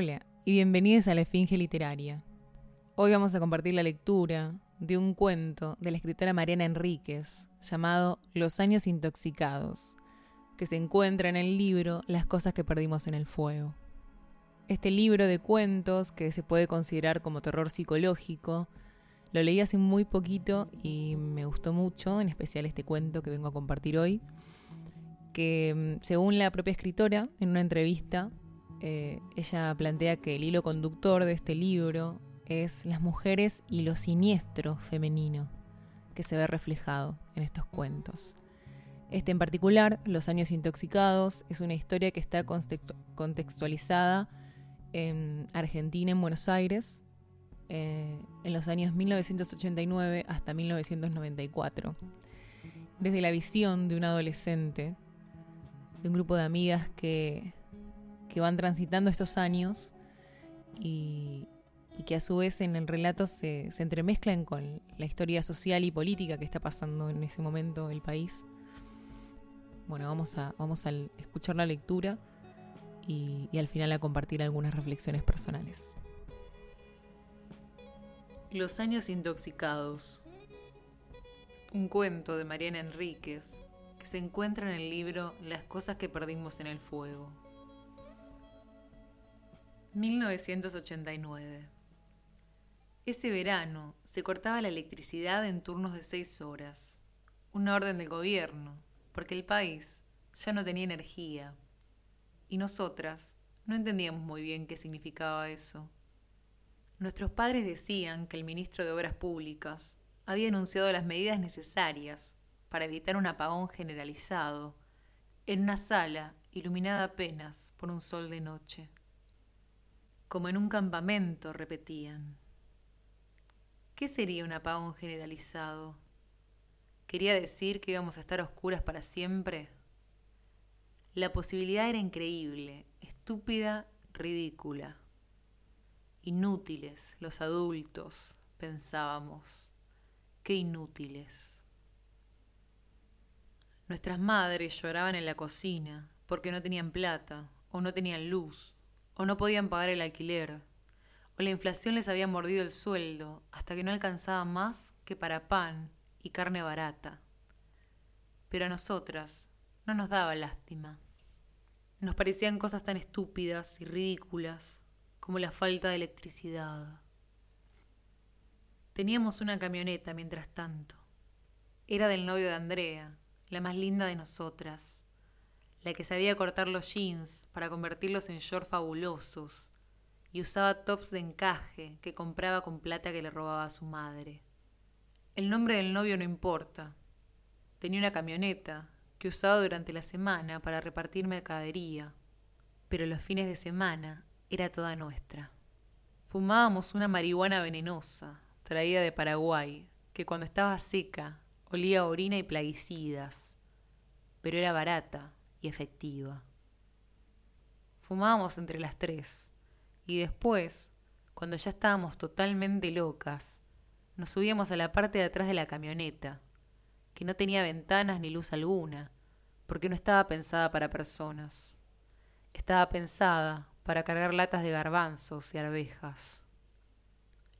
Hola y bienvenidos a la Esfinge Literaria. Hoy vamos a compartir la lectura de un cuento de la escritora Mariana Enríquez llamado Los años intoxicados, que se encuentra en el libro Las cosas que perdimos en el fuego. Este libro de cuentos, que se puede considerar como terror psicológico, lo leí hace muy poquito y me gustó mucho, en especial este cuento que vengo a compartir hoy, que mm, según la propia escritora, en una entrevista, eh, ella plantea que el hilo conductor de este libro es las mujeres y lo siniestro femenino que se ve reflejado en estos cuentos. Este en particular, Los años intoxicados, es una historia que está contextualizada en Argentina, en Buenos Aires, eh, en los años 1989 hasta 1994. Desde la visión de un adolescente, de un grupo de amigas que que van transitando estos años y, que a su vez en el relato se, entremezclan con la historia social y política que está pasando en ese momento el país. Bueno, vamos a, vamos a escuchar la lectura y, y al final a compartir algunas reflexiones personales. Los años intoxicados. Un cuento de Mariana Enríquez que se encuentra en el libro Las cosas que perdimos en el fuego. 1989. Ese verano se cortaba la electricidad en turnos de seis horas, una orden del gobierno, porque el país ya no tenía energía. Y nosotras no entendíamos muy bien qué significaba eso. Nuestros padres decían que el ministro de Obras Públicas había anunciado las medidas necesarias para evitar un apagón generalizado en una sala iluminada apenas por un sol de noche como en un campamento, repetían. ¿Qué sería un apagón generalizado? ¿Quería decir que íbamos a estar oscuras para siempre? La posibilidad era increíble, estúpida, ridícula. Inútiles los adultos, pensábamos. Qué inútiles. Nuestras madres lloraban en la cocina porque no tenían plata o no tenían luz o no podían pagar el alquiler, o la inflación les había mordido el sueldo hasta que no alcanzaba más que para pan y carne barata. Pero a nosotras no nos daba lástima. Nos parecían cosas tan estúpidas y ridículas como la falta de electricidad. Teníamos una camioneta mientras tanto. Era del novio de Andrea, la más linda de nosotras, la que sabía cortar los jeans para convertirlos en shorts fabulosos y usaba tops de encaje que compraba con plata que le robaba a su madre. El nombre del novio no importa. Tenía una camioneta que usaba durante la semana para repartir mercadería, pero los fines de semana era toda nuestra. Fumábamos una marihuana venenosa, traída de Paraguay, que cuando estaba seca olía a orina y plaguicidas, pero era barata y efectiva. Fumábamos entre las tres y después, cuando ya estábamos totalmente locas, nos subíamos a la parte de atrás de la camioneta, que no tenía ventanas ni luz alguna, porque no estaba pensada para personas. Estaba pensada para cargar latas de garbanzos y arvejas.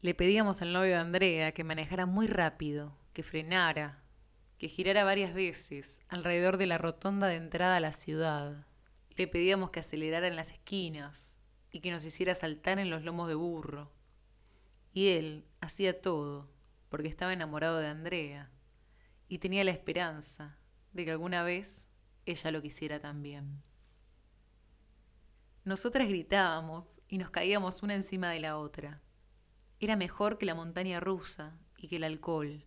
Le pedíamos al novio de Andrea que manejara muy rápido, que frenara, que girara varias veces alrededor de la rotonda de entrada a la ciudad. Le pedíamos que acelerara en las esquinas y que nos hiciera saltar en los lomos de burro. Y él hacía todo porque estaba enamorado de Andrea y tenía la esperanza de que alguna vez ella lo quisiera también. Nosotras gritábamos y nos caíamos una encima de la otra. Era mejor que la montaña rusa y que el alcohol.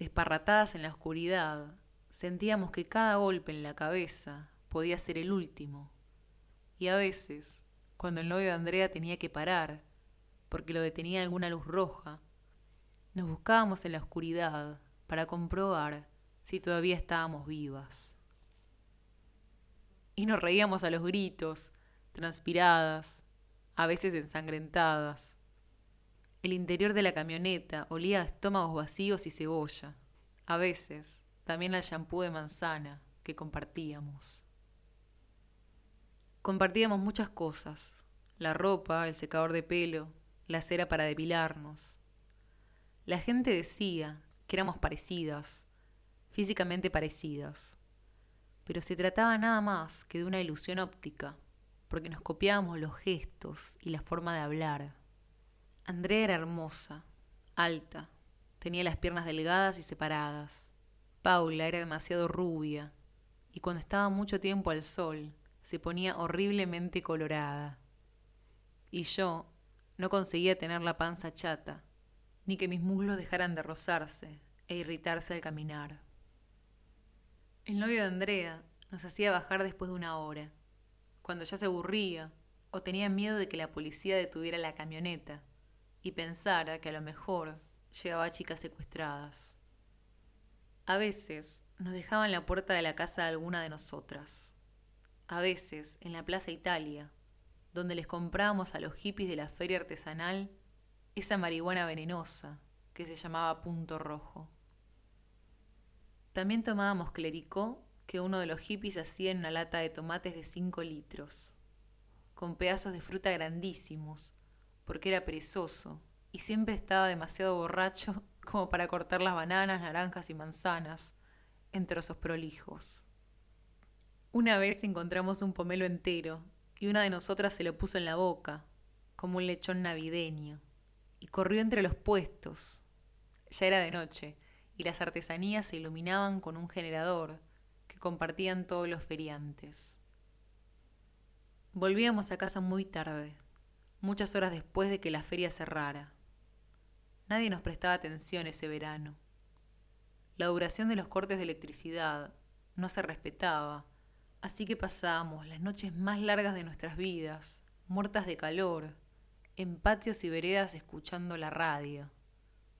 Desparratadas en la oscuridad, sentíamos que cada golpe en la cabeza podía ser el último. Y a veces, cuando el novio de Andrea tenía que parar, porque lo detenía alguna luz roja, nos buscábamos en la oscuridad para comprobar si todavía estábamos vivas. Y nos reíamos a los gritos, transpiradas, a veces ensangrentadas, el interior de la camioneta olía a estómagos vacíos y cebolla. A veces, también al champú de manzana que compartíamos. Compartíamos muchas cosas. la ropa, el secador de pelo, la cera para depilarnos. La gente decía que éramos parecidas, físicamente parecidas, pero se trataba nada más que de una ilusión óptica, porque nos copiábamos los gestos y la forma de hablar. Andrea era hermosa, alta, tenía las piernas delgadas y separadas. Paula era demasiado rubia, y cuando estaba mucho tiempo al sol, se ponía horriblemente colorada. Y yo no conseguía tener la panza chata, ni que mis muslos dejaran de rozarse e irritarse al caminar. El novio de Andrea nos hacía bajar después de una hora, cuando ya se aburría o tenía miedo de que la policía detuviera la camioneta y pensara que a lo mejor llevaba chicas secuestradas. A veces nos dejaban la puerta de la casa de alguna de nosotras. A veces en la Plaza Italia, donde les comprábamos a los hippies de la feria artesanal esa marihuana venenosa que se llamaba punto rojo. También tomábamos clericó que uno de los hippies hacía en una lata de tomates de 5 litros, con pedazos de fruta grandísimos, porque era perezoso y siempre estaba demasiado borracho como para cortar las bananas, naranjas y manzanas en trozos prolijos. Una vez encontramos un pomelo entero y una de nosotras se lo puso en la boca, como un lechón navideño, y corrió entre los puestos. Ya era de noche, y las artesanías se iluminaban con un generador que compartían todos los feriantes. Volvíamos a casa muy tarde, muchas horas después de que la feria cerrara. Nadie nos prestaba atención ese verano. La duración de los cortes de electricidad no se respetaba Así que pasamos las noches más largas de nuestras vidas, muertas de calor, en patios y veredas escuchando la radio,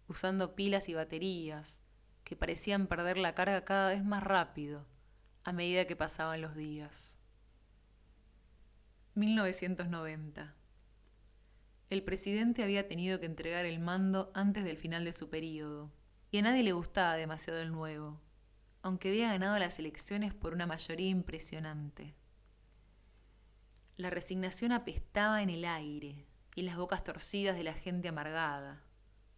usando pilas y baterías que parecían perder la carga cada vez más rápido a medida que pasaban los días. 1990. El presidente había tenido que entregar el mando antes del final de su periodo, y a nadie le gustaba demasiado el nuevo aunque había ganado las elecciones por una mayoría impresionante. La resignación apestaba en el aire y en las bocas torcidas de la gente amargada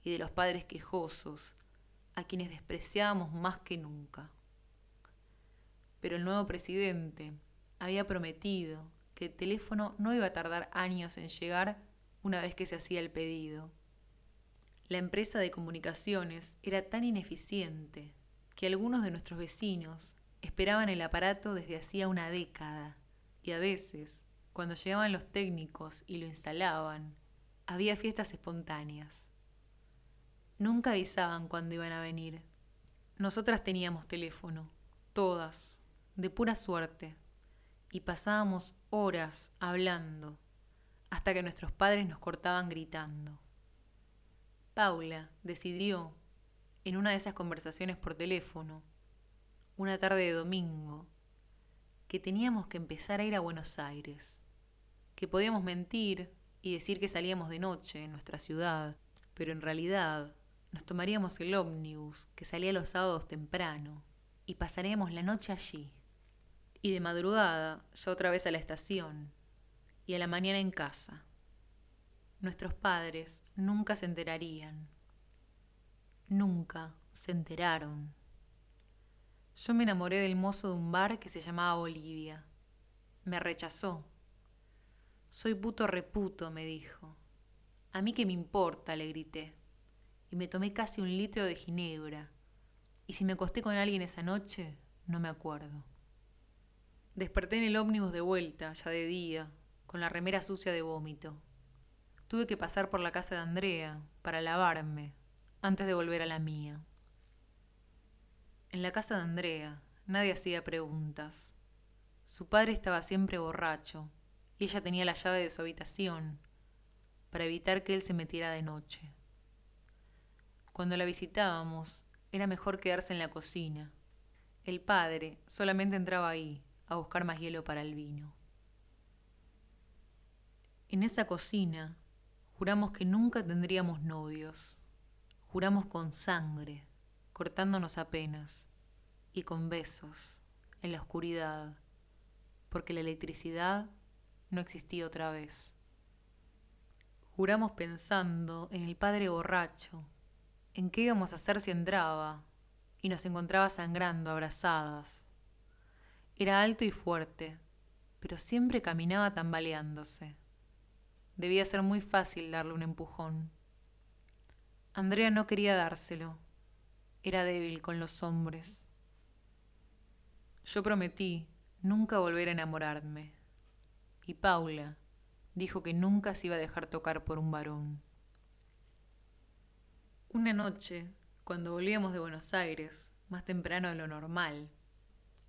y de los padres quejosos, a quienes despreciábamos más que nunca. Pero el nuevo presidente había prometido que el teléfono no iba a tardar años en llegar una vez que se hacía el pedido. La empresa de comunicaciones era tan ineficiente que algunos de nuestros vecinos esperaban el aparato desde hacía una década y a veces, cuando llegaban los técnicos y lo instalaban, había fiestas espontáneas. Nunca avisaban cuándo iban a venir. Nosotras teníamos teléfono, todas, de pura suerte, y pasábamos horas hablando, hasta que nuestros padres nos cortaban gritando. Paula decidió en una de esas conversaciones por teléfono, una tarde de domingo, que teníamos que empezar a ir a Buenos Aires, que podíamos mentir y decir que salíamos de noche en nuestra ciudad, pero en realidad nos tomaríamos el ómnibus que salía los sábados temprano y pasaríamos la noche allí. Y de madrugada ya otra vez a la estación y a la mañana en casa. Nuestros padres nunca se enterarían Nunca se enteraron. Yo me enamoré del mozo de un bar que se llamaba Olivia. Me rechazó. Soy puto reputo, me dijo. A mí qué me importa, le grité. Y me tomé casi un litro de ginebra. Y si me acosté con alguien esa noche, no me acuerdo. Desperté en el ómnibus de vuelta, ya de día, con la remera sucia de vómito. Tuve que pasar por la casa de Andrea para lavarme, antes de volver a la mía. En la casa de Andrea nadie hacía preguntas. Su padre estaba siempre borracho y ella tenía la llave de su habitación para evitar que él se metiera de noche. Cuando la visitábamos, era mejor quedarse en la cocina. El padre solamente entraba ahí a buscar más hielo para el vino. En esa cocina juramos que nunca tendríamos novios. Juramos con sangre, cortándonos apenas, y con besos, en la oscuridad, porque la electricidad no existía otra vez. Juramos pensando en el padre borracho, en qué íbamos a hacer si entraba y nos encontraba sangrando, abrazadas. Era alto y fuerte, pero siempre caminaba tambaleándose. Debía ser muy fácil darle un empujón. Andrea no quería dárselo. Era débil con los hombres. Yo prometí nunca volver a enamorarme. Y Paula dijo que nunca se iba a dejar tocar por un varón. Una noche, cuando volvíamos de Buenos Aires, más temprano de lo normal,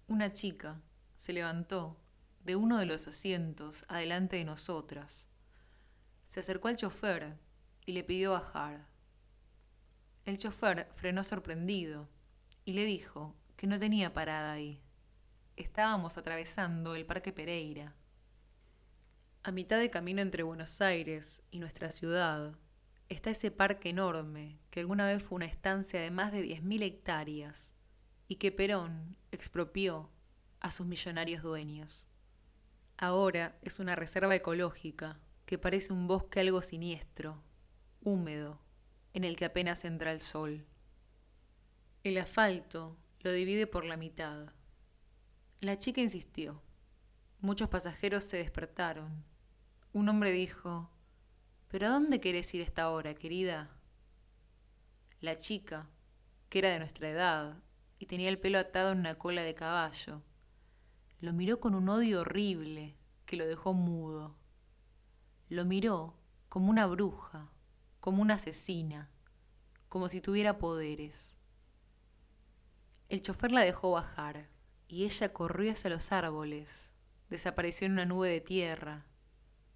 una chica se levantó de uno de los asientos adelante de nosotras. Se acercó al chofer y le pidió bajar. El chofer frenó sorprendido y le dijo que no tenía parada ahí. Estábamos atravesando el Parque Pereira. A mitad de camino entre Buenos Aires y nuestra ciudad, está ese parque enorme que alguna vez fue una estancia de más de 10.000 hectáreas y que Perón expropió a sus millonarios dueños. Ahora es una reserva ecológica que parece un bosque algo siniestro, húmedo, en el que apenas entra el sol. El asfalto lo divide por la mitad. La chica insistió. Muchos pasajeros se despertaron. Un hombre dijo, ¿Pero a dónde querés ir esta hora, querida? La chica, que era de nuestra edad y tenía el pelo atado en una cola de caballo, lo miró con un odio horrible que lo dejó mudo. Lo miró como una bruja, como una asesina, como si tuviera poderes. El chofer la dejó bajar y ella corrió hacia los árboles, desapareció en una nube de tierra,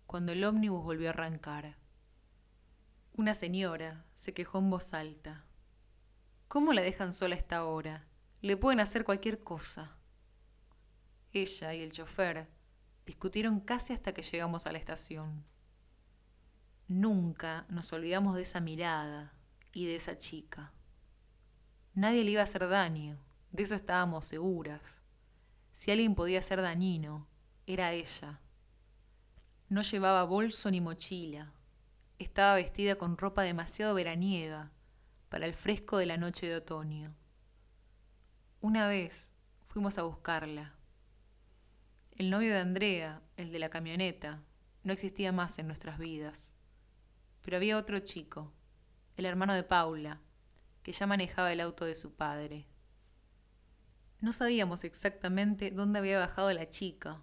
cuando el ómnibus volvió a arrancar. Una señora se quejó en voz alta. ¿Cómo la dejan sola a esta hora? Le pueden hacer cualquier cosa. Ella y el chofer discutieron casi hasta que llegamos a la estación. Nunca nos olvidamos de esa mirada y de esa chica. Nadie le iba a hacer daño, de eso estábamos seguras. Si alguien podía ser dañino, era ella. No llevaba bolso ni mochila, estaba vestida con ropa demasiado veraniega para el fresco de la noche de otoño. Una vez fuimos a buscarla. El novio de Andrea, el de la camioneta, no existía más en nuestras vidas. Pero había otro chico, el hermano de Paula, que ya manejaba el auto de su padre. No sabíamos exactamente dónde había bajado la chica,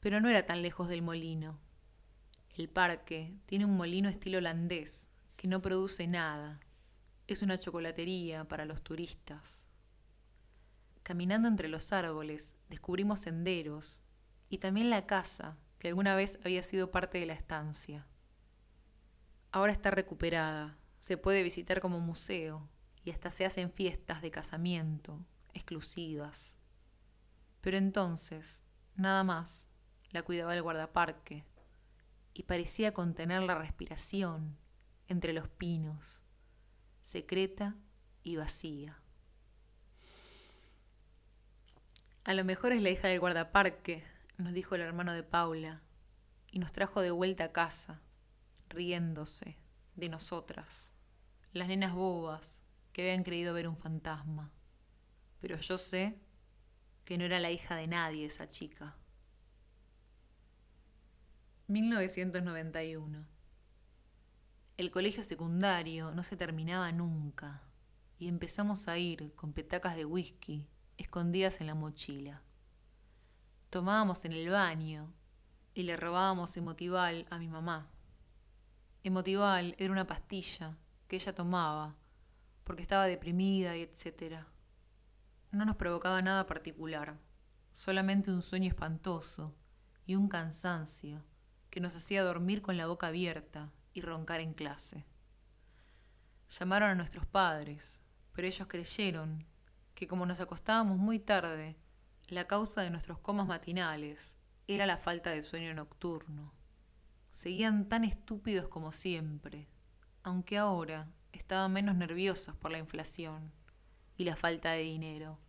pero no era tan lejos del molino. El parque tiene un molino estilo holandés que no produce nada. Es una chocolatería para los turistas. Caminando entre los árboles descubrimos senderos y también la casa que alguna vez había sido parte de la estancia. Ahora está recuperada, se puede visitar como museo y hasta se hacen fiestas de casamiento exclusivas. Pero entonces, nada más, la cuidaba el guardaparque y parecía contener la respiración entre los pinos, secreta y vacía. A lo mejor es la hija del guardaparque, nos dijo el hermano de Paula, y nos trajo de vuelta a casa, riéndose de nosotras, las nenas bobas que habían creído ver un fantasma. Pero yo sé que no era la hija de nadie esa chica. 1991. El colegio secundario no se terminaba nunca y empezamos a ir con petacas de whisky escondidas en la mochila. Tomábamos en el baño y le robábamos emotival a mi mamá. Emotival era una pastilla que ella tomaba porque estaba deprimida y etcétera. No nos provocaba nada particular, solamente un sueño espantoso y un cansancio que nos hacía dormir con la boca abierta y roncar en clase. Llamaron a nuestros padres, pero ellos creyeron que como nos acostábamos muy tarde, la causa de nuestros comas matinales era la falta de sueño nocturno. Seguían tan estúpidos como siempre, aunque ahora estaban menos nerviosos por la inflación y la falta de dinero.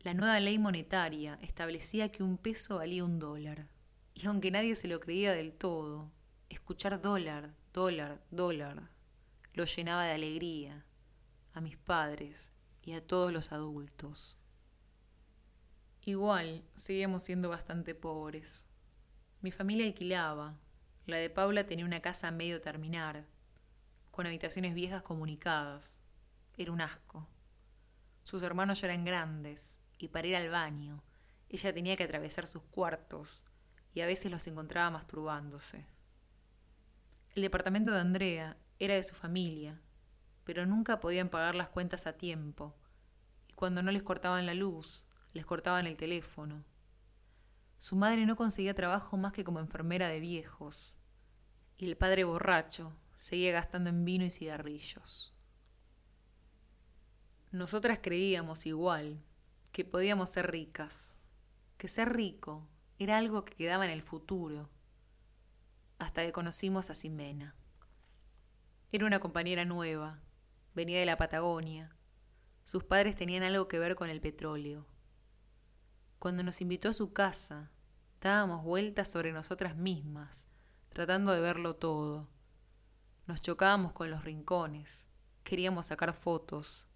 La nueva ley monetaria establecía que un peso valía un dólar y aunque nadie se lo creía del todo, escuchar dólar, dólar, dólar, lo llenaba de alegría a mis padres y a todos los adultos. Igual, seguíamos siendo bastante pobres. Mi familia alquilaba. La de Paula tenía una casa a medio terminar, con habitaciones viejas comunicadas. Era un asco. Sus hermanos ya eran grandes, y para ir al baño, ella tenía que atravesar sus cuartos, y a veces los encontraba masturbándose. El departamento de Andrea era de su familia, pero nunca podían pagar las cuentas a tiempo, y cuando no les cortaban la luz, les cortaban el teléfono. Su madre no conseguía trabajo más que como enfermera de viejos, y el padre borracho seguía gastando en vino y cigarrillos. Nosotras creíamos igual que podíamos ser ricas, que ser rico era algo que quedaba en el futuro, hasta que conocimos a Simena. Era una compañera nueva, venía de la Patagonia. Sus padres tenían algo que ver con el petróleo. Cuando nos invitó a su casa, dábamos vueltas sobre nosotras mismas, tratando de verlo todo. Nos chocábamos con los rincones, queríamos sacar fotos.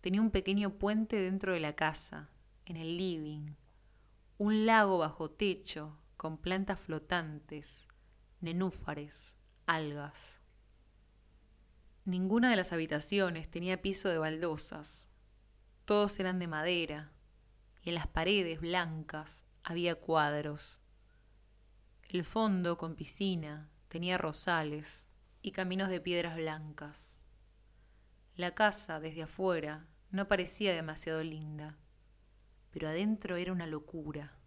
Tenía un pequeño puente dentro de la casa, en el living, un lago bajo techo con plantas flotantes, nenúfares, algas. Ninguna de las habitaciones tenía piso de baldosas. Todos eran de madera, y en las paredes blancas había cuadros. El fondo, con piscina, tenía rosales y caminos de piedras blancas. La casa, desde afuera, no parecía demasiado linda, pero adentro era una locura.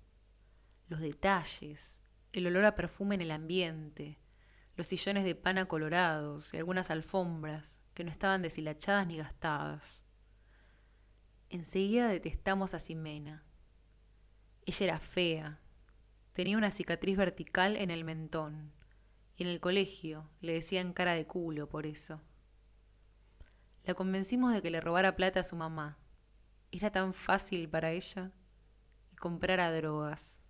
Los detalles, el olor a perfume en el ambiente, los sillones de pana colorados y algunas alfombras que no estaban deshilachadas ni gastadas. Enseguida detestamos a Simena. Ella era fea, tenía una cicatriz vertical en el mentón, y en el colegio le decían cara de culo por eso. La convencimos de que le robara plata a su mamá. Era tan fácil para ella y comprara drogas.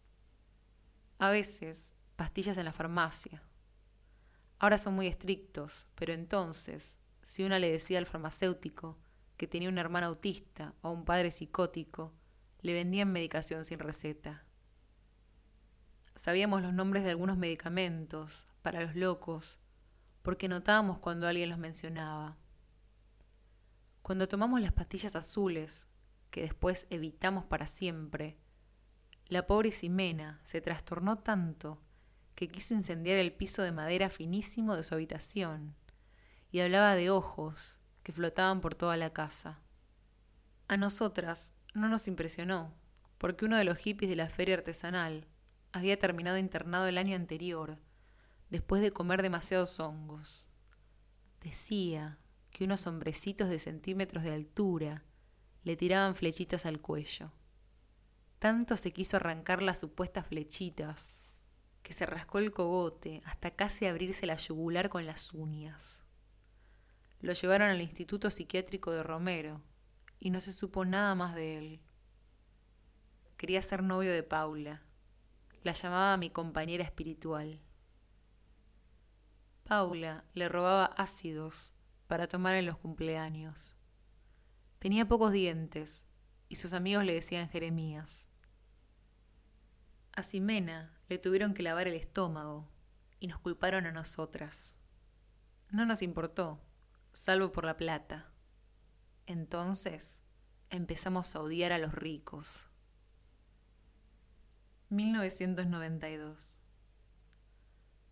A veces, pastillas en la farmacia Ahora son muy estrictos, pero entonces, si una le decía al farmacéutico que tenía un hermano autista o un padre psicótico, le vendían medicación sin receta. Sabíamos los nombres de algunos medicamentos para los locos, porque notábamos cuando alguien los mencionaba. Cuando tomamos las pastillas azules, que después evitamos para siempre, la pobre Ximena se trastornó tanto que quiso incendiar el piso de madera finísimo de su habitación, y hablaba de ojos que flotaban por toda la casa. A nosotras no nos impresionó, porque uno de los hippies de la feria artesanal había terminado internado el año anterior, después de comer demasiados hongos. Decía que unos hombrecitos de centímetros de altura le tiraban flechitas al cuello. Tanto se quiso arrancar las supuestas flechitas que se rascó el cogote hasta casi abrirse la yugular con las uñas. Lo llevaron al Instituto Psiquiátrico de Romero y no se supo nada más de él. Quería ser novio de Paula. La llamaba mi compañera espiritual. Paula le robaba ácidos para tomar en los cumpleaños. Tenía pocos dientes y sus amigos le decían Jeremías. A Ximena le tuvieron que lavar el estómago y nos culparon a nosotras. No nos importó, salvo por la plata. Entonces empezamos a odiar a los ricos. 1992.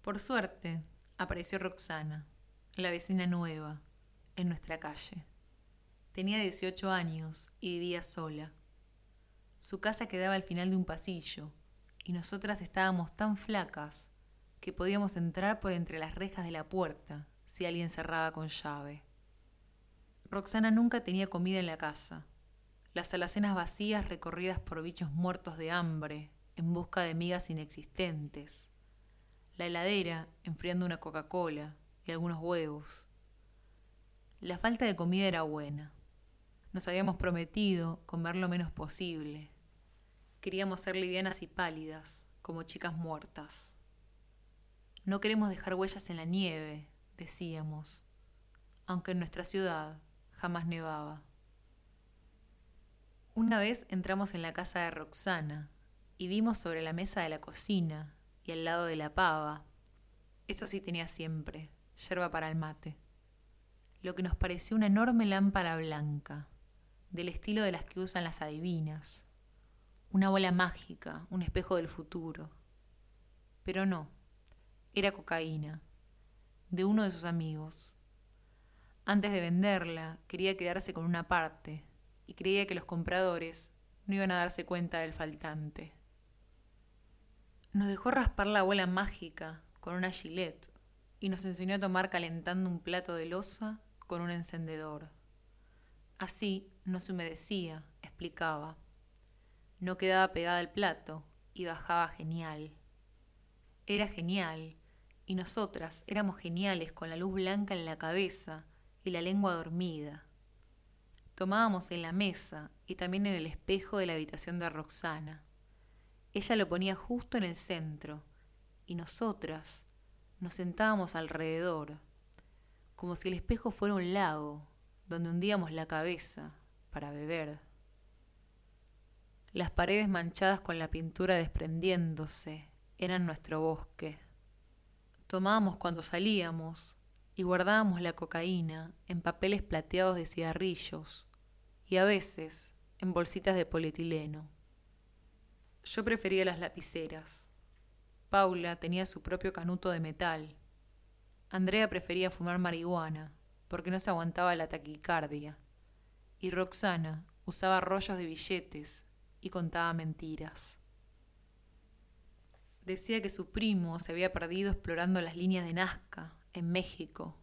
Por suerte, apareció Roxana, la vecina nueva, en nuestra calle. Tenía 18 años y vivía sola. Su casa quedaba al final de un pasillo, y nosotras estábamos tan flacas que podíamos entrar por entre las rejas de la puerta si alguien cerraba con llave. Roxana nunca tenía comida en la casa. Las alacenas vacías recorridas por bichos muertos de hambre en busca de migas inexistentes. La heladera enfriando una Coca-Cola y algunos huevos. La falta de comida era buena. Nos habíamos prometido comer lo menos posible. Queríamos ser livianas y pálidas, como chicas muertas. No queremos dejar huellas en la nieve, decíamos, aunque en nuestra ciudad jamás nevaba. Una vez entramos en la casa de Roxana y vimos sobre la mesa de la cocina y al lado de la pava, eso sí tenía siempre, yerba para el mate, lo que nos pareció una enorme lámpara blanca, del estilo de las que usan las adivinas, una bola mágica, un espejo del futuro. Pero no, era cocaína, de uno de sus amigos. Antes de venderla, quería quedarse con una parte y creía que los compradores no iban a darse cuenta del faltante. Nos dejó raspar la bola mágica con una gilet y nos enseñó a tomar calentando un plato de losa con un encendedor. Así no se humedecía, explicaba. No quedaba pegada al plato y bajaba genial. Era genial, y nosotras éramos geniales con la luz blanca en la cabeza y la lengua dormida. Tomábamos en la mesa y también en el espejo de la habitación de Roxana. Ella lo ponía justo en el centro, y nosotras nos sentábamos alrededor, como si el espejo fuera un lago donde hundíamos la cabeza para beber las paredes manchadas con la pintura desprendiéndose eran nuestro bosque. Tomábamos cuando salíamos y guardábamos la cocaína en papeles plateados de cigarrillos y a veces en bolsitas de polietileno. Yo prefería las lapiceras. Paula tenía su propio canuto de metal. Andrea prefería fumar marihuana porque no se aguantaba la taquicardia. Y Roxana usaba rollos de billetes y contaba mentiras. Decía que su primo se había perdido explorando las líneas de Nazca, en México.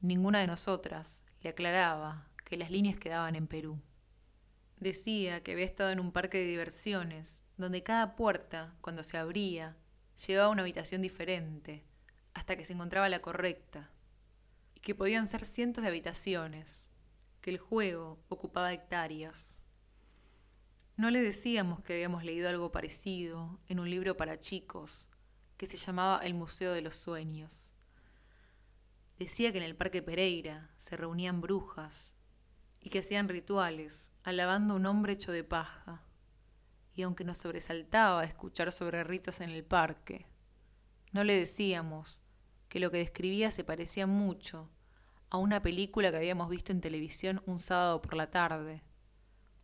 Ninguna de nosotras le aclaraba que las líneas quedaban en Perú. Decía que había estado en un parque de diversiones, donde cada puerta, cuando se abría, llevaba una habitación diferente, hasta que se encontraba la correcta, y que podían ser cientos de habitaciones, que el juego ocupaba hectáreas. No le decíamos que habíamos leído algo parecido en un libro para chicos que se llamaba El Museo de los Sueños. Decía que en el Parque Pereira se reunían brujas y que hacían rituales alabando a un hombre hecho de paja. Y aunque nos sobresaltaba escuchar sobre ritos en el parque, no le decíamos que lo que describía se parecía mucho a una película que habíamos visto en televisión un sábado por la tarde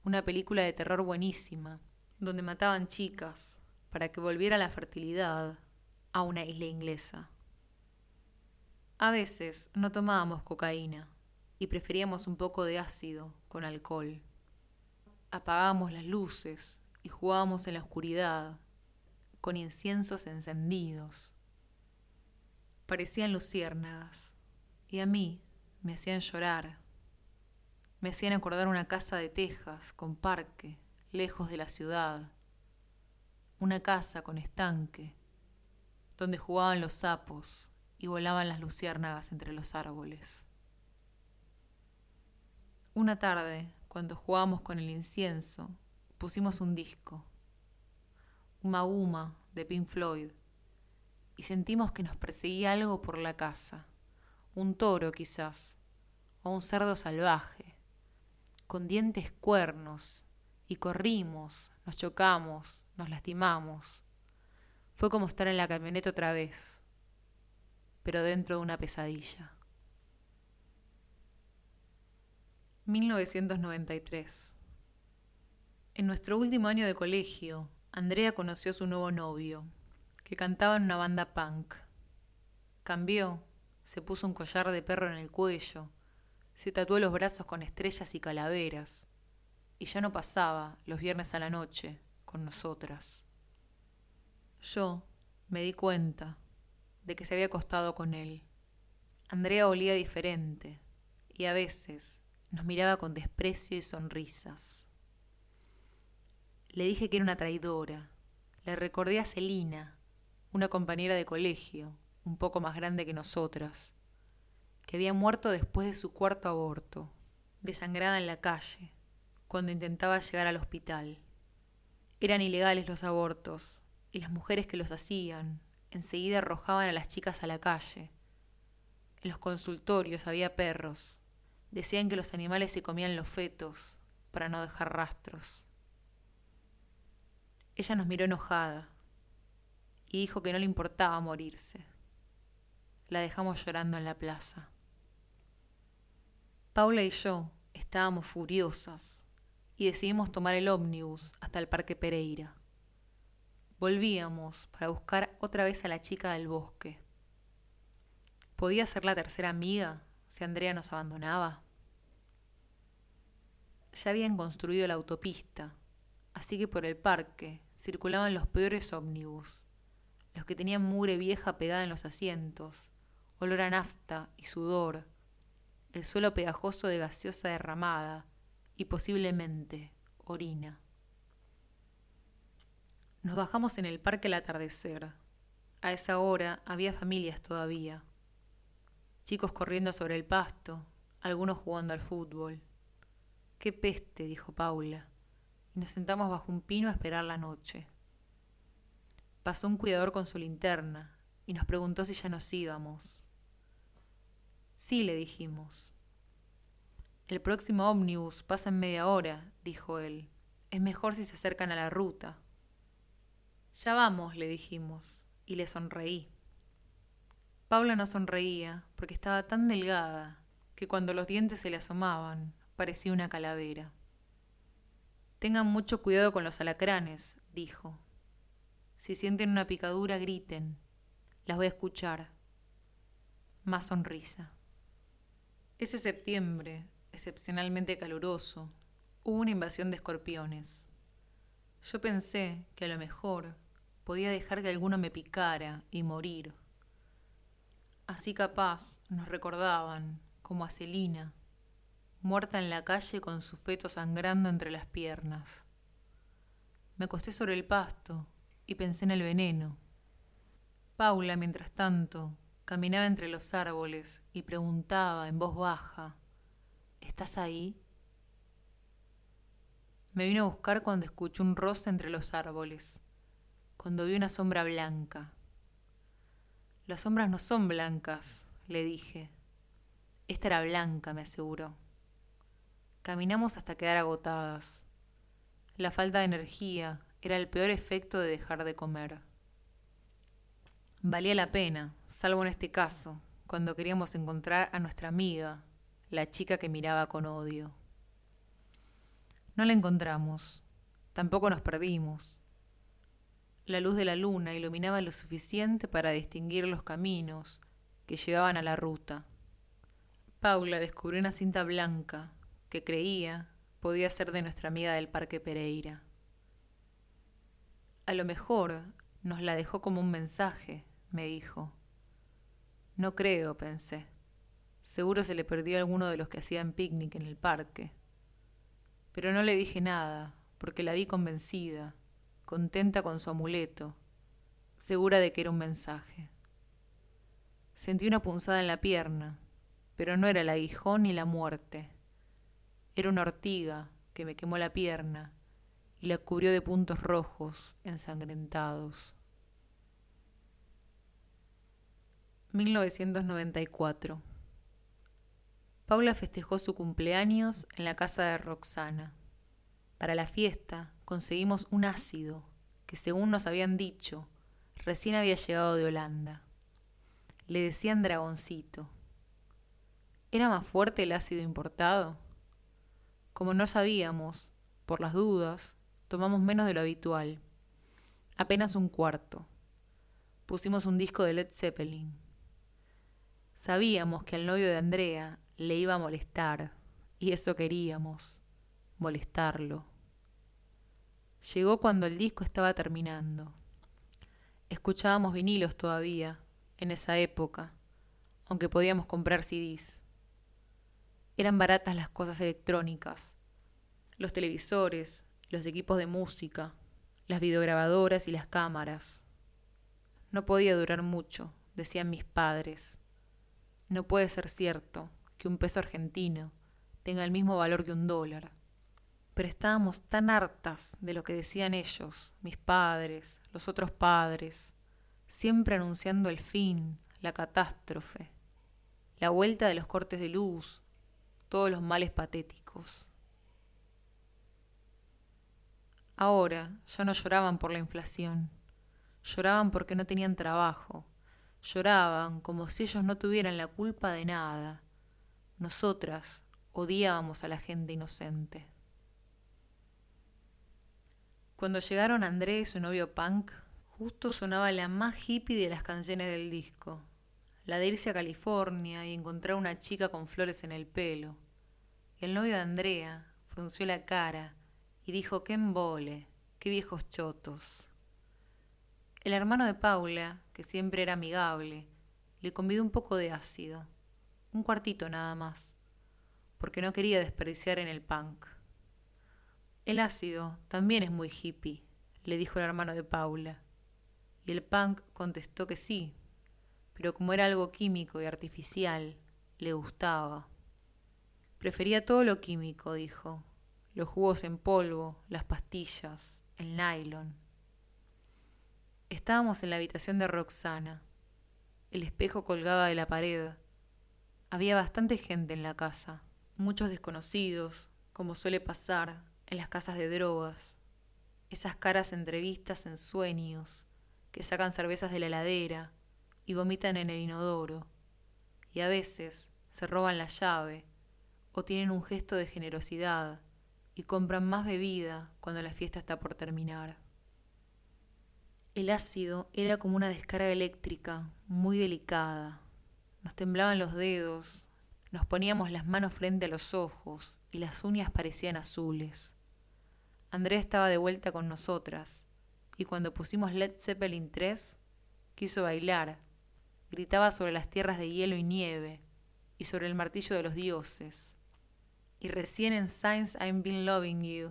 una película de terror buenísima, donde mataban chicas para que volviera la fertilidad a una isla inglesa. A veces no tomábamos cocaína y preferíamos un poco de ácido con alcohol. Apagábamos las luces y jugábamos en la oscuridad con inciensos encendidos. Parecían luciérnagas y a mí me hacían llorar me hacían acordar una casa de tejas con parque, lejos de la ciudad. Una casa con estanque, donde jugaban los sapos y volaban las luciérnagas entre los árboles. Una tarde, cuando jugábamos con el incienso, pusimos un disco, Uma Uma de Pink Floyd, y sentimos que nos perseguía algo por la casa, un toro quizás, o un cerdo salvaje con dientes cuernos, y corrimos, nos chocamos, nos lastimamos. Fue como estar en la camioneta otra vez, pero dentro de una pesadilla. 1993. En nuestro último año de colegio, Andrea conoció a su nuevo novio, que cantaba en una banda punk. Cambió, se puso un collar de perro en el cuello, se tatuó los brazos con estrellas y calaveras, y ya no pasaba los viernes a la noche con nosotras. Yo me di cuenta de que se había acostado con él. Andrea olía diferente y a veces nos miraba con desprecio y sonrisas. Le dije que era una traidora. Le recordé a Celina, una compañera de colegio, un poco más grande que nosotras, que había muerto después de su cuarto aborto, desangrada en la calle, cuando intentaba llegar al hospital. Eran ilegales los abortos, y las mujeres que los hacían enseguida arrojaban a las chicas a la calle. En los consultorios había perros. Decían que los animales se comían los fetos para no dejar rastros. Ella nos miró enojada y dijo que no le importaba morirse. La dejamos llorando en la plaza. Paula y yo estábamos furiosas y decidimos tomar el ómnibus hasta el Parque Pereira. Volvíamos para buscar otra vez a la chica del bosque. ¿Podía ser la tercera amiga si Andrea nos abandonaba? Ya habían construido la autopista, así que por el parque circulaban los peores ómnibus, los que tenían mugre vieja pegada en los asientos, olor a nafta y sudor, el suelo pegajoso de gaseosa derramada y posiblemente orina. Nos bajamos en el parque al atardecer. A esa hora había familias todavía. Chicos corriendo sobre el pasto, algunos jugando al fútbol. Qué peste, dijo Paula, y nos sentamos bajo un pino a esperar la noche. Pasó un cuidador con su linterna y nos preguntó si ya nos íbamos. Sí, le dijimos. El próximo ómnibus pasa en media hora, dijo él. Es mejor si se acercan a la ruta. Ya vamos, le dijimos, y le sonreí. Paula no sonreía porque estaba tan delgada que cuando los dientes se le asomaban parecía una calavera. Tengan mucho cuidado con los alacranes, dijo. Si sienten una picadura, griten. Las voy a escuchar. Más sonrisa. Ese septiembre, excepcionalmente caluroso, hubo una invasión de escorpiones. Yo pensé que a lo mejor podía dejar que alguno me picara y morir. Así capaz nos recordaban, como a Celina, muerta en la calle con su feto sangrando entre las piernas. Me acosté sobre el pasto y pensé en el veneno. Paula, mientras tanto, caminaba entre los árboles y preguntaba en voz baja, ¿Estás ahí? Me vino a buscar cuando escuché un roce entre los árboles cuando vi una sombra blanca. Las sombras no son blancas, le dije. Esta era blanca, me aseguró. Caminamos hasta quedar agotadas. La falta de energía era el peor efecto de dejar de comer. Valía la pena, salvo en este caso, cuando queríamos encontrar a nuestra amiga, la chica que miraba con odio. No la encontramos, tampoco nos perdimos. La luz de la luna iluminaba lo suficiente para distinguir los caminos que llevaban a la ruta. Paula descubrió una cinta blanca que creía podía ser de nuestra amiga del Parque Pereira. A lo mejor nos la dejó como un mensaje, me dijo. No creo, pensé. Seguro se le perdió a alguno de los que hacían picnic en el parque. Pero no le dije nada, porque la vi convencida contenta con su amuleto, segura de que era un mensaje. Sentí una punzada en la pierna, pero no era el aguijón ni la muerte. Era una ortiga que me quemó la pierna y la cubrió de puntos rojos ensangrentados. 1994 Paula festejó su cumpleaños en la casa de Roxana. Para la fiesta conseguimos un ácido que, según nos habían dicho, recién había llegado de Holanda. Le decían dragoncito. ¿Era más fuerte el ácido importado? Como no sabíamos, por las dudas, tomamos menos de lo habitual, apenas un cuarto. Pusimos un disco de Led Zeppelin. Sabíamos que al novio de Andrea le iba a molestar, y eso queríamos molestarlo. Llegó cuando el disco estaba terminando. Escuchábamos vinilos todavía, en esa época, aunque podíamos comprar CDs. Eran baratas las cosas electrónicas, los televisores, los equipos de música, las videograbadoras y las cámaras. No podía durar mucho, decían mis padres. No puede ser cierto que un peso argentino tenga el mismo valor que un dólar pero estábamos tan hartas de lo que decían ellos, mis padres, los otros padres, siempre anunciando el fin, la catástrofe, la vuelta de los cortes de luz, todos los males patéticos. Ahora ya no lloraban por la inflación, lloraban porque no tenían trabajo, lloraban como si ellos no tuvieran la culpa de nada. Nosotras odiábamos a la gente inocente. Cuando llegaron Andrés y su novio Punk, justo sonaba la más hippie de las canciones del disco, la de irse a California y encontrar una chica con flores en el pelo. El novio de Andrea frunció la cara y dijo, qué embole, qué viejos chotos. El hermano de Paula, que siempre era amigable, le convidó un poco de ácido, un cuartito nada más, porque no quería desperdiciar en el punk. El ácido también es muy hippie, le dijo el hermano de Paula, y el punk contestó que sí, pero como era algo químico y artificial, le gustaba. Prefería todo lo químico, dijo, los jugos en polvo, las pastillas, el nylon. Estábamos en la habitación de Roxana. El espejo colgaba de la pared. Había bastante gente en la casa, muchos desconocidos, como suele pasar en las casas de drogas. Esas caras entrevistas en sueños, que sacan cervezas de la heladera y vomitan en el inodoro, y a veces se roban la llave o tienen un gesto de generosidad y compran más bebida cuando la fiesta está por terminar. El ácido era como una descarga eléctrica muy delicada. Nos temblaban los dedos, nos poníamos las manos frente a los ojos y las uñas parecían azules. Andrea estaba de vuelta con nosotras y cuando pusimos Led Zeppelin 3 quiso bailar. Gritaba sobre las tierras de hielo y nieve y sobre el martillo de los dioses y recién en Signs I've Been Loving You,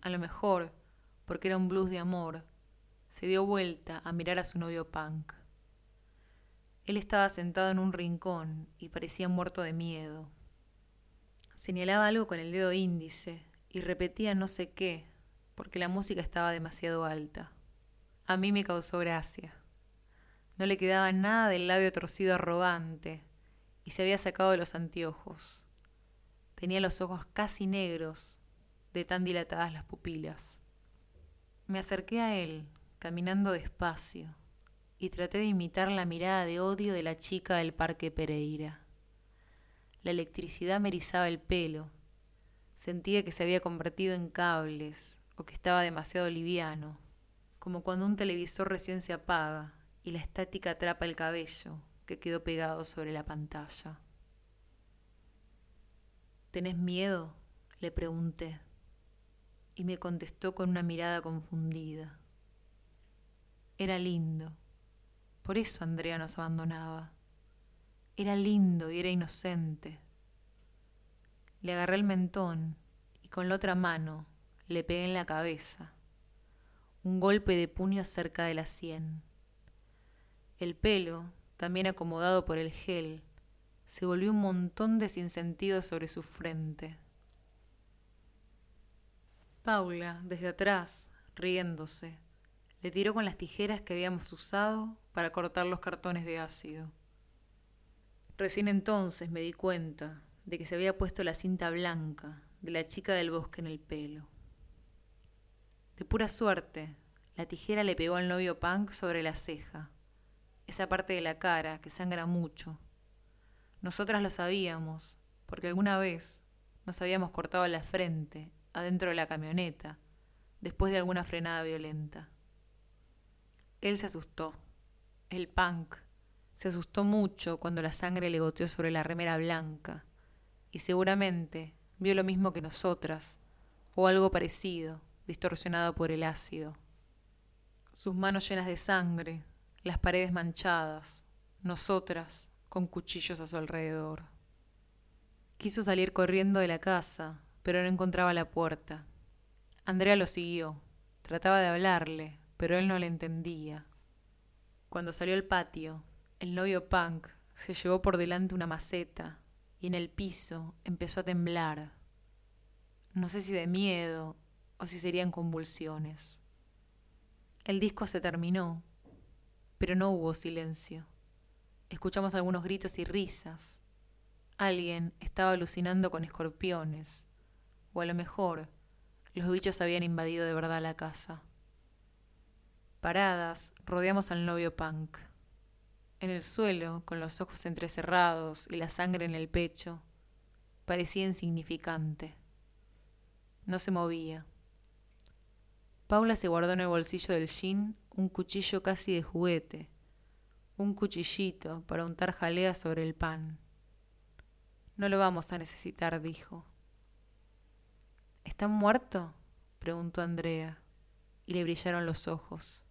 a lo mejor porque era un blues de amor, se dio vuelta a mirar a su novio Punk. Él estaba sentado en un rincón y parecía muerto de miedo. Señalaba algo con el dedo índice y repetía no sé qué, porque la música estaba demasiado alta. A mí me causó gracia. No le quedaba nada del labio torcido arrogante y se había sacado de los anteojos. Tenía los ojos casi negros de tan dilatadas las pupilas. Me acerqué a él, caminando despacio, y traté de imitar la mirada de odio de la chica del Parque Pereira. La electricidad me erizaba el pelo. Sentía que se había convertido en cables o que estaba demasiado liviano, como cuando un televisor recién se apaga y la estática atrapa el cabello que quedó pegado sobre la pantalla. ¿Tenés miedo? le pregunté, y me contestó con una mirada confundida. Era lindo, por eso Andrea nos abandonaba. Era lindo y era inocente. Le agarré el mentón y con la otra mano le pegué en la cabeza, un golpe de puño cerca de la sien. El pelo, también acomodado por el gel, se volvió un montón de sinsentido sobre su frente. Paula, desde atrás, riéndose, le tiró con las tijeras que habíamos usado para cortar los cartones de ácido. Recién entonces me di cuenta de que se había puesto la cinta blanca de la chica del bosque en el pelo. De pura suerte, la tijera le pegó al novio Punk sobre la ceja, esa parte de la cara que sangra mucho nosotras lo sabíamos, porque alguna vez nos habíamos cortado la frente adentro de la camioneta, después de alguna frenada violenta. Él se asustó. El punk se asustó mucho cuando la sangre le goteó sobre la remera blanca, y seguramente vio lo mismo que nosotras, o algo parecido, distorsionado por el ácido. Sus manos llenas de sangre, las paredes manchadas, nosotras con cuchillos a su alrededor. Quiso salir corriendo de la casa, pero no encontraba la puerta. Andrea lo siguió. Trataba de hablarle, pero él no le entendía. Cuando salió al patio, el novio Punk se llevó por delante una maceta y en el piso empezó a temblar. No sé si de miedo o si serían convulsiones. El disco se terminó Pero no hubo silencio. Escuchamos algunos gritos y risas. Alguien estaba alucinando con escorpiones. O a lo mejor, los bichos habían invadido de verdad la casa. Paradas, rodeamos al novio punk. En el suelo, con los ojos entrecerrados y la sangre en el pecho, parecía insignificante. No se movía. Paula se guardó en el bolsillo del jean un cuchillo casi de juguete, un cuchillito para untar jalea sobre el pan. No lo vamos a necesitar, dijo. ¿Está muerto? preguntó Andrea, y le brillaron los ojos.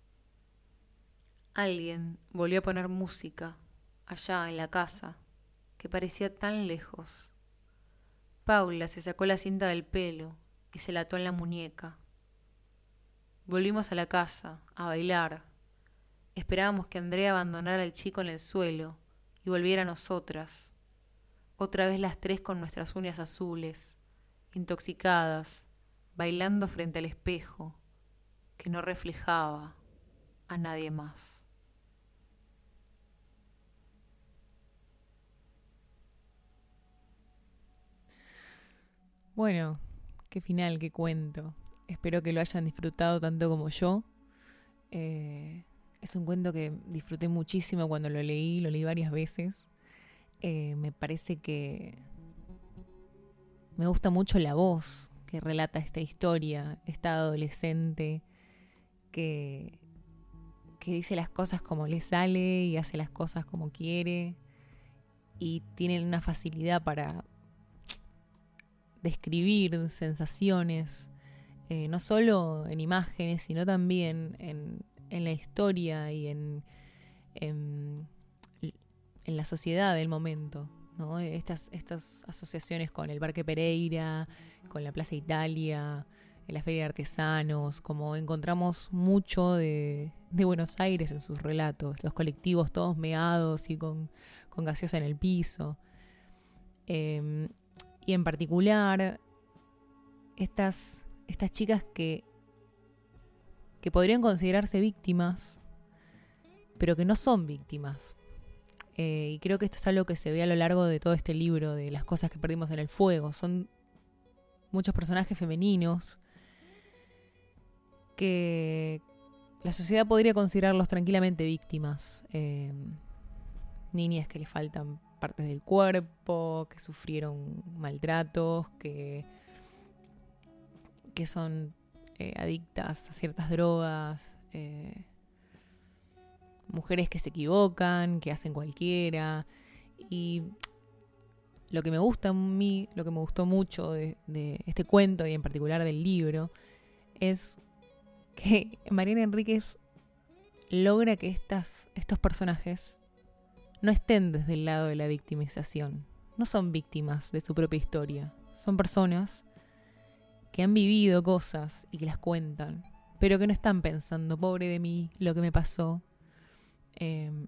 Alguien volvió a poner música, allá en la casa, que parecía tan lejos. Paula se sacó la cinta del pelo y se la ató en la muñeca. Volvimos a la casa, a bailar. Esperábamos que Andrea abandonara al chico en el suelo y volviera a nosotras. Otra vez las tres con nuestras uñas azules, intoxicadas, bailando frente al espejo, que no reflejaba a nadie más. Bueno, qué final, qué cuento. Espero que lo hayan disfrutado tanto como yo. Eh, es un cuento que disfruté muchísimo cuando lo leí, lo leí varias veces. Eh, me parece que me gusta mucho la voz que relata esta historia, esta adolescente que, que dice las cosas como le sale y hace las cosas como quiere y tiene una facilidad para, describir sensaciones, eh, no solo en imágenes, sino también en, la historia y en, en, la sociedad del momento. ¿no? Estas, estas asociaciones con el Parque Pereira, con la Plaza Italia, en la Feria de Artesanos, como encontramos mucho de, Buenos Aires en sus relatos, los colectivos todos meados y con, con gaseosa en el piso. Em, y en particular, estas, estas chicas que, que podrían considerarse víctimas, pero que no son víctimas. Eh, y creo que esto es algo que se ve a lo largo de todo este libro, de las cosas que perdimos en el fuego. Son muchos personajes femeninos que la sociedad podría considerarlos tranquilamente víctimas. Eh, niñas que le faltan partes del cuerpo, que sufrieron maltratos, que, que son eh, adictas a ciertas drogas, eh, mujeres que se equivocan, que hacen cualquiera. Y lo que me gusta a mí, lo que me gustó mucho de, de este cuento y en particular del libro, es que Mariana Enríquez logra que estas, estos personajes no estén desde el lado de la victimización. No son víctimas de su propia historia. Son personas que han vivido cosas y que las cuentan, pero que no están pensando, pobre de mí, lo que me pasó. Em,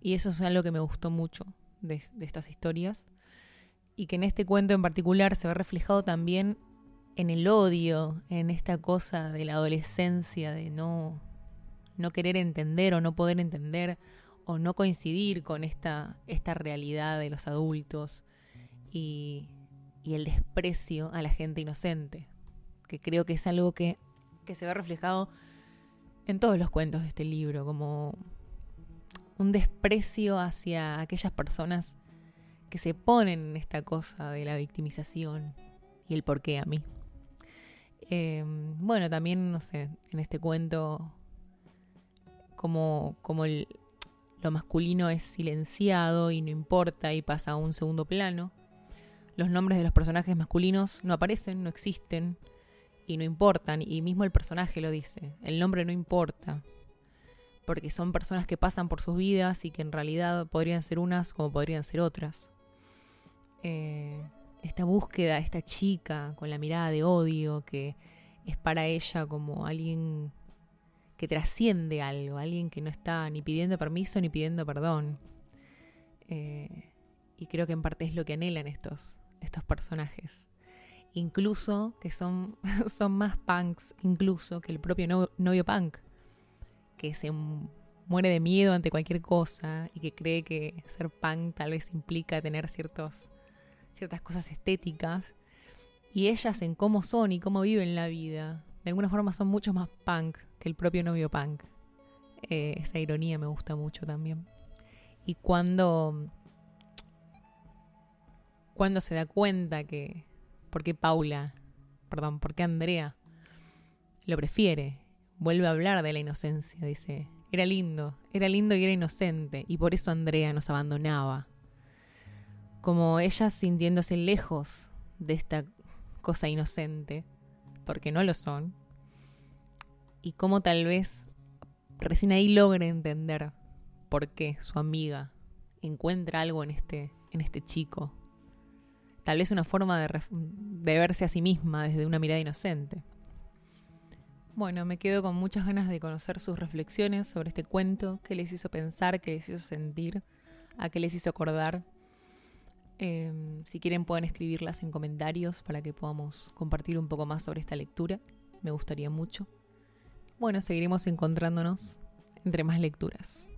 y eso es algo que me gustó mucho de, de estas historias. Y que en este cuento en particular se ve reflejado también en el odio, en esta cosa de la adolescencia, de no, no querer entender o no poder entender o no coincidir con esta, esta realidad de los adultos y, el desprecio a la gente inocente, que creo que es algo que, que se ve reflejado en todos los cuentos de este libro, como un desprecio hacia aquellas personas que se ponen en esta cosa de la victimización y el por qué a mí. Em, bueno, también, no sé, en este cuento, como, como el, lo masculino es silenciado y no importa y pasa a un segundo plano. Los nombres de los personajes masculinos no aparecen, no existen y no importan. Y mismo el personaje lo dice. El nombre no importa. Porque son personas que pasan por sus vidas y que en realidad podrían ser unas como podrían ser otras. Eh, esta búsqueda, esta chica con la mirada de odio que es para ella como alguien que trasciende algo, alguien que no está ni pidiendo permiso ni pidiendo perdón. Eh, y creo que en parte es lo que anhelan estos, estos personajes. Incluso que son, son más punks, incluso que el propio novio punk, que se muere de miedo ante cualquier cosa y que cree que ser punk tal vez implica tener ciertas cosas estéticas. Y ellas en cómo son y cómo viven la vida, de alguna forma son mucho más punk que el propio novio punk. Eh, esa ironía me gusta mucho también. Y cuando, cuando se da cuenta que, porque Paula, perdón, porque Andrea lo prefiere, vuelve a hablar de la inocencia, dice, era lindo, era lindo y era inocente, y por eso Andrea nos abandonaba. Como ellas sintiéndose lejos de esta cosa inocente, porque no lo son, y cómo tal vez recién ahí logre entender por qué su amiga encuentra algo en este, en este chico. Tal vez una forma de, verse a sí misma desde una mirada inocente. Bueno, me quedo con muchas ganas de conocer sus reflexiones sobre este cuento, qué les hizo pensar, qué les hizo sentir, a qué les hizo acordar. Em, si quieren pueden escribirlas en comentarios para que podamos compartir un poco más sobre esta lectura. Me gustaría mucho. Bueno, seguiremos encontrándonos entre más lecturas.